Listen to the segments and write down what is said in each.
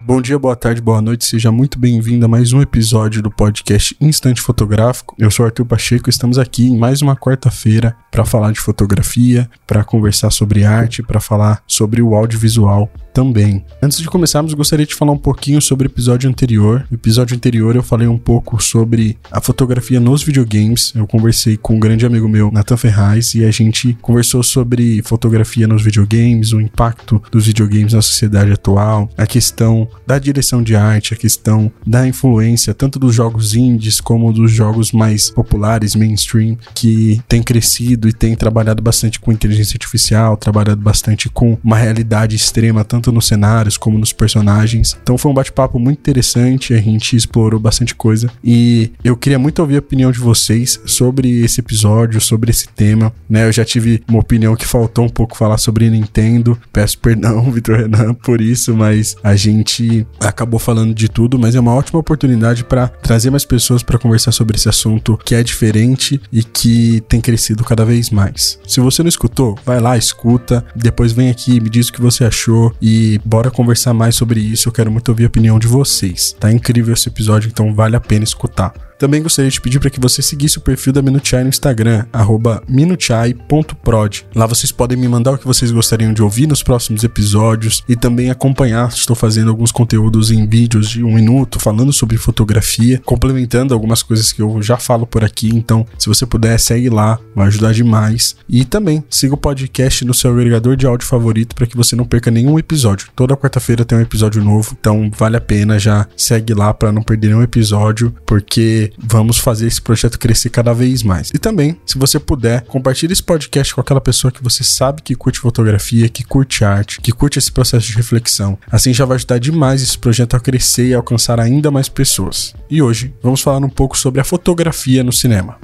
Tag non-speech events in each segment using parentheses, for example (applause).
Bom dia, boa tarde, boa noite, seja muito bem-vindo a mais um episódio do podcast Instante Fotográfico. Eu sou Arthur Pacheco e estamos aqui em mais uma quarta-feira para falar de fotografia, para conversar sobre arte, para falar sobre o audiovisual também. Antes de começarmos, gostaria de falar um pouquinho sobre o episódio anterior. No episódio anterior eu falei um pouco sobre a fotografia nos videogames. Eu conversei com um grande amigo meu, Nathan Ferraz, e a gente conversou sobre fotografia nos videogames, o impacto dos videogames na sociedade atual, a questão da direção de arte, a questão da influência tanto dos jogos indies como dos jogos mais populares, mainstream, que tem crescido e tem trabalhado bastante com inteligência artificial, trabalhado bastante com uma realidade extrema, tanto tanto nos cenários como nos personagens. Então foi um bate-papo muito interessante, a gente explorou bastante coisa e eu queria muito ouvir a opinião de vocês sobre esse episódio, sobre esse tema, né? Eu já tive uma opinião que faltou um pouco falar sobre Nintendo. Peço perdão, (laughs) Vitor Renan, por isso, mas a gente acabou falando de tudo, mas é uma ótima oportunidade para trazer mais pessoas para conversar sobre esse assunto que é diferente e que tem crescido cada vez mais. Se você não escutou, vai lá, escuta, depois vem aqui, me diz o que você achou e bora conversar mais sobre isso. Eu quero muito ouvir a opinião de vocês. Tá incrível esse episódio, então vale a pena escutar. Também gostaria de pedir para que você seguisse o perfil da Minuchai no Instagram, minuchai.prod. Lá vocês podem me mandar o que vocês gostariam de ouvir nos próximos episódios e também acompanhar. Estou fazendo alguns conteúdos em vídeos de um minuto falando sobre fotografia, complementando algumas coisas que eu já falo por aqui. Então, se você puder, segue lá, vai ajudar demais. E também siga o podcast no seu agregador de áudio favorito para que você não perca nenhum episódio. Toda quarta-feira tem um episódio novo, então vale a pena já segue lá para não perder nenhum episódio, porque vamos fazer esse projeto crescer cada vez mais. E também, se você puder, compartilhe esse podcast com aquela pessoa que você sabe que curte fotografia, que curte arte, que curte esse processo de reflexão. Assim já vai ajudar demais esse projeto a crescer e alcançar ainda mais pessoas. E hoje vamos falar um pouco sobre a fotografia no cinema.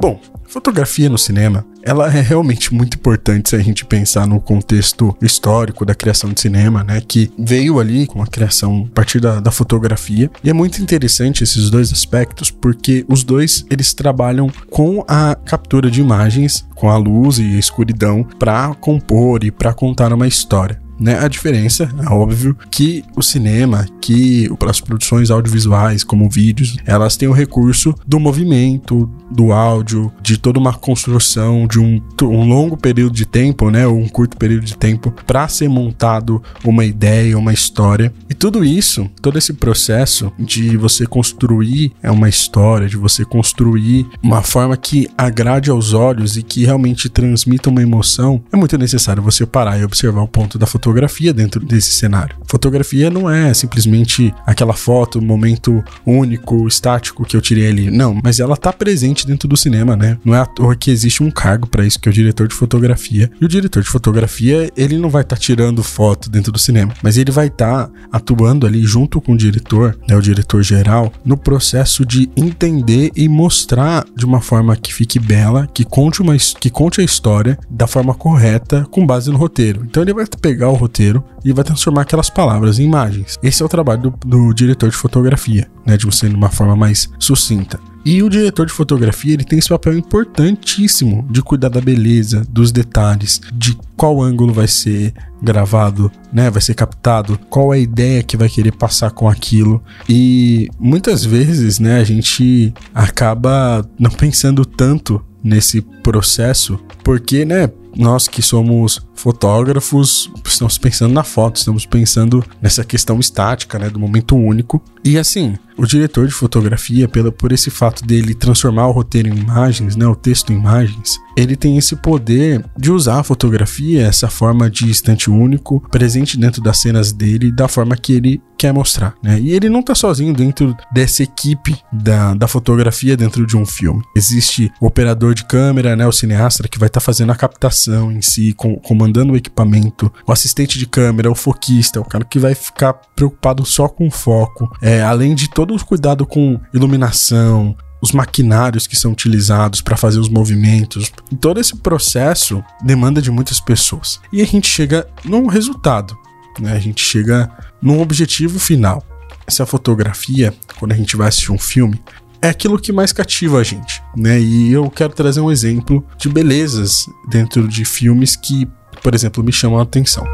Bom, Fotografia no cinema, ela é realmente muito importante se a gente pensar no contexto histórico da criação de cinema, né? Que veio ali com a criação a partir da, da fotografia. E é muito interessante esses dois aspectos, porque os dois eles trabalham com a captura de imagens, com a luz e a escuridão, para compor e para contar uma história né? A diferença, é óbvio, que o cinema, que as produções audiovisuais, como vídeos, elas têm o recurso do movimento, do áudio, de toda uma construção de um, um longo período de tempo, né? Ou um curto período de tempo, para ser montado uma ideia, uma história. E tudo isso, todo esse processo de você construir é uma história, de você construir uma forma que agrade aos olhos e que realmente transmita uma emoção, é muito necessário você parar e observar o ponto da fotografia fotografia dentro desse cenário. Fotografia não é simplesmente aquela foto, momento único, estático que eu tirei ali. Não, mas ela tá presente dentro do cinema, né? Não é à toa que existe um cargo para isso, que é o diretor de fotografia. E o diretor de fotografia, ele não vai estar tá tirando foto dentro do cinema, mas ele vai estar tá atuando ali junto com o diretor, né, o diretor geral, no processo de entender e mostrar de uma forma que fique bela, que conte uma que conte a história da forma correta com base no roteiro. Então ele vai pegar o roteiro e vai transformar aquelas palavras em imagens. Esse é o trabalho do, do diretor de fotografia, né? De você de uma forma mais sucinta. E o diretor de fotografia ele tem esse papel importantíssimo de cuidar da beleza, dos detalhes, de qual ângulo vai ser gravado, né, vai ser captado, qual é a ideia que vai querer passar com aquilo. E muitas vezes, né, a gente acaba não (laughs) pensando tanto nesse processo, porque, né, nós que somos fotógrafos estamos pensando na foto, estamos pensando nessa questão estática, né, do momento único. E assim, o diretor de fotografia, pela, por esse fato dele transformar o roteiro em imagens, né, o texto em imagens, ele tem esse poder de usar a fotografia, essa forma de instante único, presente dentro das cenas dele, da forma que ele quer mostrar, né? E ele não tá sozinho dentro dessa equipe da, da fotografia dentro de um filme. Existe o operador de câmera, né? O cineasta que vai estar tá fazendo a captação em si, com, comandando o equipamento, o assistente de câmera, o foquista, o cara que vai ficar preocupado só com o foco, é, além de todo o cuidado com iluminação, os maquinários que são utilizados para fazer os movimentos. Todo esse processo demanda de muitas pessoas. E a gente chega num resultado, né? A gente chega num objetivo final. Essa fotografia, quando a gente vai assistir um filme, é aquilo que mais cativa a gente, né? E eu quero trazer um exemplo de belezas dentro de filmes que, por exemplo, me chamam a atenção.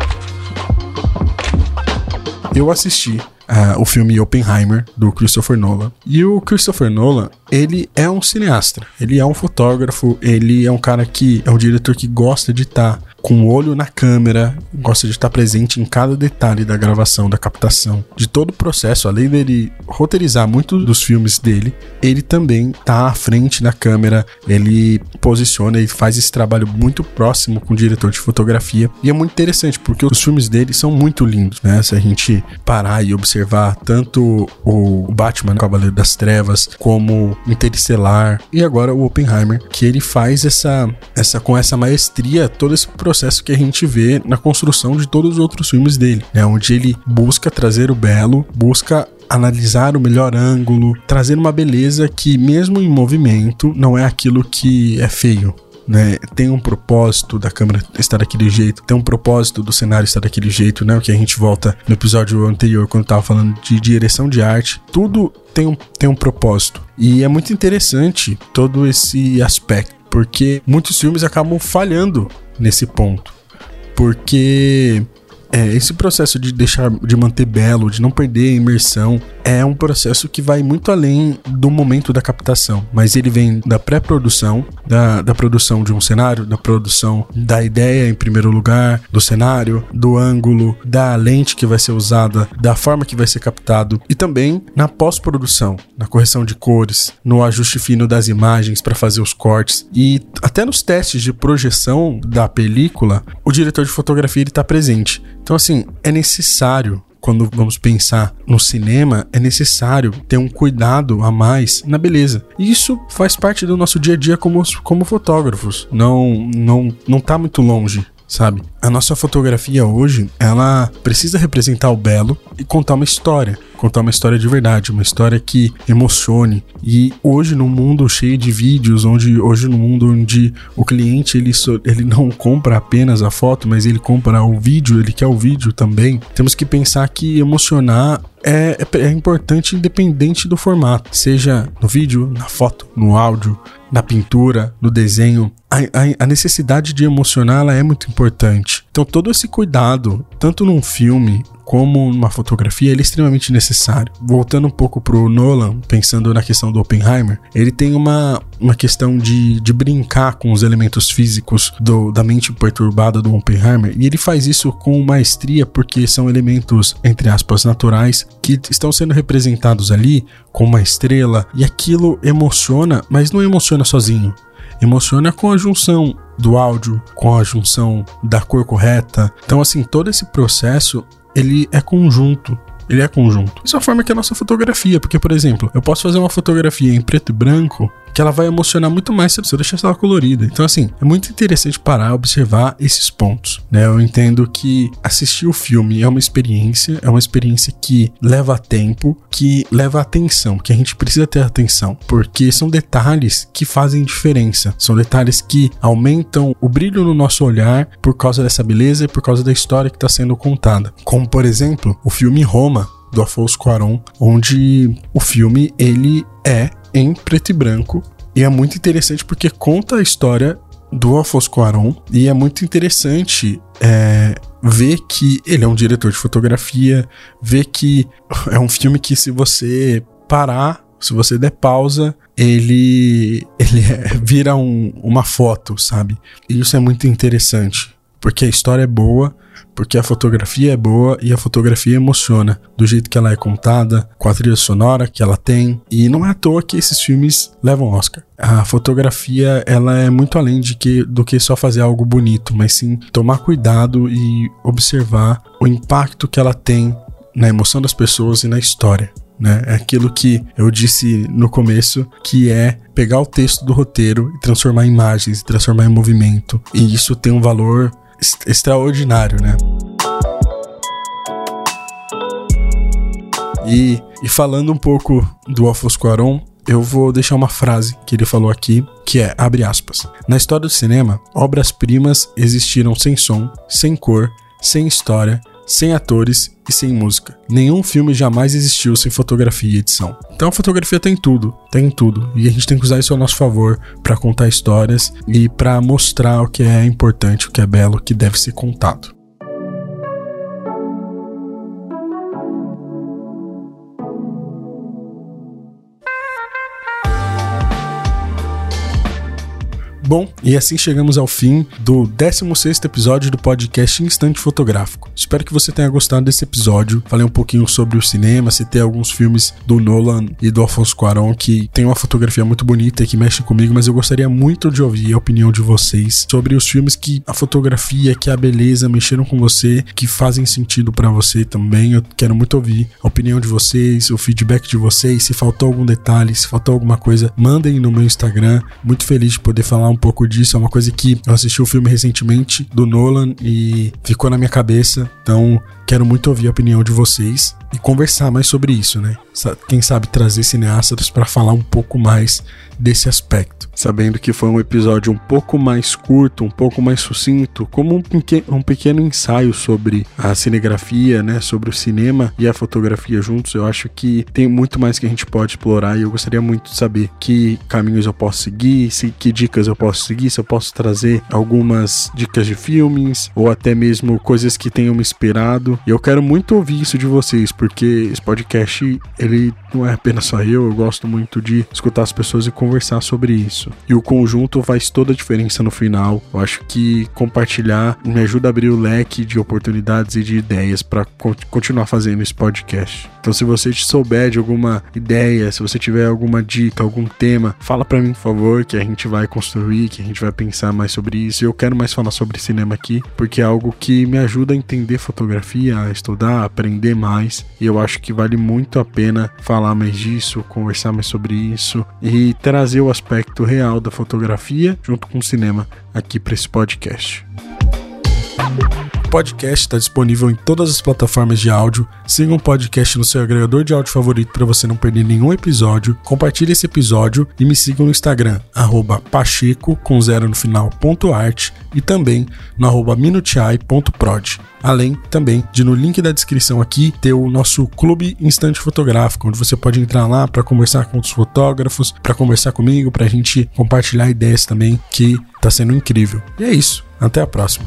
Eu assisti uh, o filme Oppenheimer, do Christopher Nolan. E o Christopher Nolan, ele é um cineasta, ele é um fotógrafo, ele é um cara que é um diretor que gosta de estar tá com o olho na câmera, gosta de estar presente em cada detalhe da gravação, da captação, de todo o processo. Além dele roteirizar muitos dos filmes dele, ele também tá à frente da câmera, ele posiciona e faz esse trabalho muito próximo com o diretor de fotografia. E é muito interessante porque os filmes dele são muito lindos, né? Se a gente parar e observar tanto o Batman, Cavaleiro das Trevas, como Interestelar e agora o Oppenheimer, que ele faz essa essa com essa maestria todo esse processo que a gente vê na construção de todos os outros filmes dele, né? Onde ele busca trazer o belo, busca analisar o melhor ângulo, trazer uma beleza que, mesmo em movimento, não é aquilo que é feio. Né, tem um propósito da câmera estar daquele jeito, tem um propósito do cenário estar daquele jeito, né? O que a gente volta no episódio anterior, quando tava falando de direção de arte. Tudo tem um, tem um propósito. E é muito interessante todo esse aspecto, porque muitos filmes acabam falhando nesse ponto. Porque é, esse processo de deixar de manter belo, de não perder a imersão, é um processo que vai muito além do momento da captação, mas ele vem da pré-produção, da, da produção de um cenário, da produção da ideia em primeiro lugar, do cenário, do ângulo, da lente que vai ser usada, da forma que vai ser captado e também na pós-produção, na correção de cores, no ajuste fino das imagens para fazer os cortes e até nos testes de projeção da película, o diretor de fotografia está presente. Então assim, é necessário quando vamos pensar no cinema, é necessário ter um cuidado a mais na beleza. E isso faz parte do nosso dia a dia como, como fotógrafos. Não, não, não tá muito longe sabe? A nossa fotografia hoje, ela precisa representar o belo e contar uma história, contar uma história de verdade, uma história que emocione. E hoje no mundo cheio de vídeos, onde hoje no mundo onde o cliente ele, ele não compra apenas a foto, mas ele compra o vídeo, ele quer o vídeo também. Temos que pensar que emocionar é, é, é importante independente do formato, seja no vídeo, na foto, no áudio, na pintura, no desenho. A, a, a, necessidade de emocionar ela é muito importante. Então, todo esse cuidado, tanto num filme como numa fotografia, ele é extremamente necessário. Voltando um pouco pro Nolan, pensando na questão do Oppenheimer, ele tem uma, uma questão de, de brincar com os elementos físicos do, da mente perturbada do Oppenheimer, e ele faz isso com maestria porque são elementos, entre aspas, naturais, que estão sendo representados ali com uma estrela, e aquilo emociona, mas não emociona sozinho emociona com a junção do áudio, com a junção da cor correta. Então, assim, todo esse processo ele é conjunto. Ele é conjunto. Isso é a forma que é a nossa fotografia, porque, por exemplo, eu posso fazer uma fotografia em preto e branco que ela vai emocionar muito mais se eu deixar ela colorida. Então, assim, é muito interessante parar, observar esses pontos, né? Eu entendo que assistir o filme é uma experiência, é uma experiência que leva tempo, que leva atenção, que a gente precisa ter atenção, porque são detalhes que fazem diferença, são detalhes que aumentam o brilho no nosso olhar por causa dessa beleza e por causa da história que está sendo contada. Como, por exemplo, o filme Roma, do Afonso Cuarón, onde o filme ele é em preto e branco e é muito interessante porque conta a história do Afonso Cuarón e é muito interessante é, ver que ele é um diretor de fotografia, ver que (laughs) é um filme que se você parar, se você der pausa, ele (laughs) ele é, vira um, uma foto, sabe? E isso é muito interessante porque a história é boa, porque a fotografia é boa e a fotografia emociona, do jeito que ela é contada, com a trilha sonora que ela tem, e não é à toa que esses filmes levam Oscar. A fotografia, ela é muito além de que, do que só fazer algo bonito, mas sim tomar cuidado e observar o impacto que ela tem na emoção das pessoas e na história. Né? É aquilo que eu disse no começo, que é pegar o texto do roteiro e transformar em imagens, transformar em movimento. E isso tem um valor extraordinário, né? E, e falando um pouco do Alfonso Cuarón, eu vou deixar uma frase que ele falou aqui, que é, abre aspas, na história do cinema, obras-primas existiram sem som, sem cor, sem história, sem atores e sem música. Nenhum filme jamais existiu sem fotografia e edição. Então a fotografia tem tudo, tem tudo, e a gente tem que usar isso ao nosso favor para contar histórias e para mostrar o que é importante, o que é belo, o que deve ser contado. Bom, e assim chegamos ao fim do 16 episódio do podcast Instante Fotográfico. Espero que você tenha gostado desse episódio. Falei um pouquinho sobre o cinema, citei alguns filmes do Nolan e do Alfonso Cuarón que tem uma fotografia muito bonita e que mexe comigo, mas eu gostaria muito de ouvir a opinião de vocês sobre os filmes que a fotografia, que a beleza mexeram com você, que fazem sentido para você também. Eu quero muito ouvir a opinião de vocês, o feedback de vocês, se faltou algum detalhe, se faltou alguma coisa, mandem no meu Instagram. Muito feliz de poder falar um pouco disso. É uma coisa que eu assisti o um filme recentemente do Nolan e ficou na minha cabeça. Então, quero muito ouvir a opinião de vocês e conversar mais sobre isso, né? Quem sabe trazer cineastas para falar um pouco mais desse aspecto. Sabendo que foi um episódio um pouco mais curto, um pouco mais sucinto, como um, um pequeno ensaio sobre a cinegrafia, né? Sobre o cinema e a fotografia juntos, eu acho que tem muito mais que a gente pode explorar e eu gostaria muito de saber que caminhos eu posso seguir, se, que dicas eu posso seguir, se eu posso trazer algumas dicas de filmes ou até mesmo coisas que tenham me inspirado. E eu quero muito ouvir isso de vocês, porque esse podcast, ele não é apenas só eu, eu gosto muito de escutar as pessoas e conversar sobre isso. E o conjunto faz toda a diferença no final. Eu acho que compartilhar me ajuda a abrir o leque de oportunidades e de ideias para continuar fazendo esse podcast. Então, se você souber de alguma ideia, se você tiver alguma dica, algum tema, fala para mim, por favor, que a gente vai construir, que a gente vai pensar mais sobre isso. Eu quero mais falar sobre cinema aqui, porque é algo que me ajuda a entender fotografia, a estudar, a aprender mais. E eu acho que vale muito a pena falar mais disso, conversar mais sobre isso e trazer o aspecto real da fotografia junto com o cinema aqui para esse podcast. O podcast está disponível em todas as plataformas de áudio. Siga o um podcast no seu agregador de áudio favorito para você não perder nenhum episódio. Compartilhe esse episódio e me siga no Instagram, pacheco, com zero no final, ponto e também no arroba minutiai.prod. Além também de no link da descrição aqui ter o nosso clube instante fotográfico, onde você pode entrar lá para conversar com outros fotógrafos, para conversar comigo, para a gente compartilhar ideias também, que está sendo incrível. E é isso. Até a próxima.